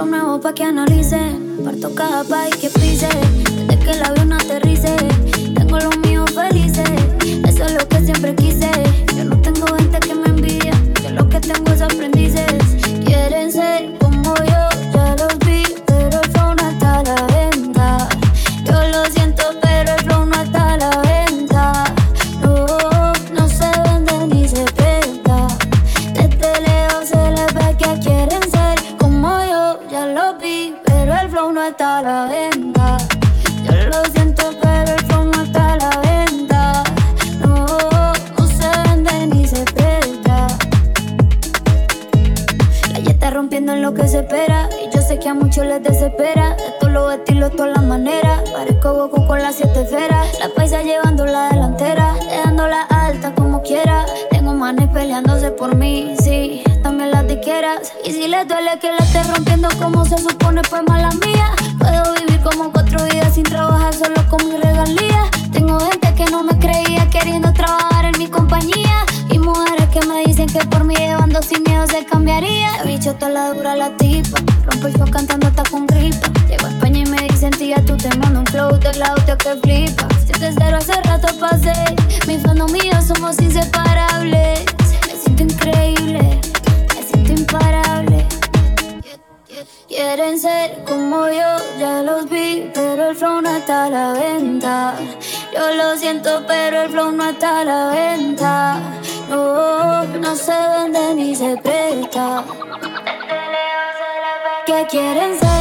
flow nuevo pa' que analicen. Parto cada país que pise. Yo lo siento, pero el flow no está a la venta. No, no se vende ni se presta. La ya está rompiendo en lo que se espera. Y yo sé que a muchos les desespera. De todos los estilos, todas las maneras. Parezco Goku con las siete esferas. La paisa llevando la delantera. Dejándola alta como quiera. Tengo manes peleándose por mí, sí. También las disqueras. Y si les duele que la esté rompiendo como se supone, pues mala mía. Sin miedo se cambiaría. La bicho toda la dura la tipa. Rompo el show cantando hasta con gripa. Llego a España y me dicen, tía, tú te mando un flow de Claudio que flipa. Si te cero hace rato pasé. Mi fan mío somos inseparables. Me siento increíble. Me siento imparable. Quieren ser como yo, ya los vi, pero el flow no está a la venta. Yo lo siento, pero el flow no está a la venta. No, no se vende ni se presta. Que quieren ser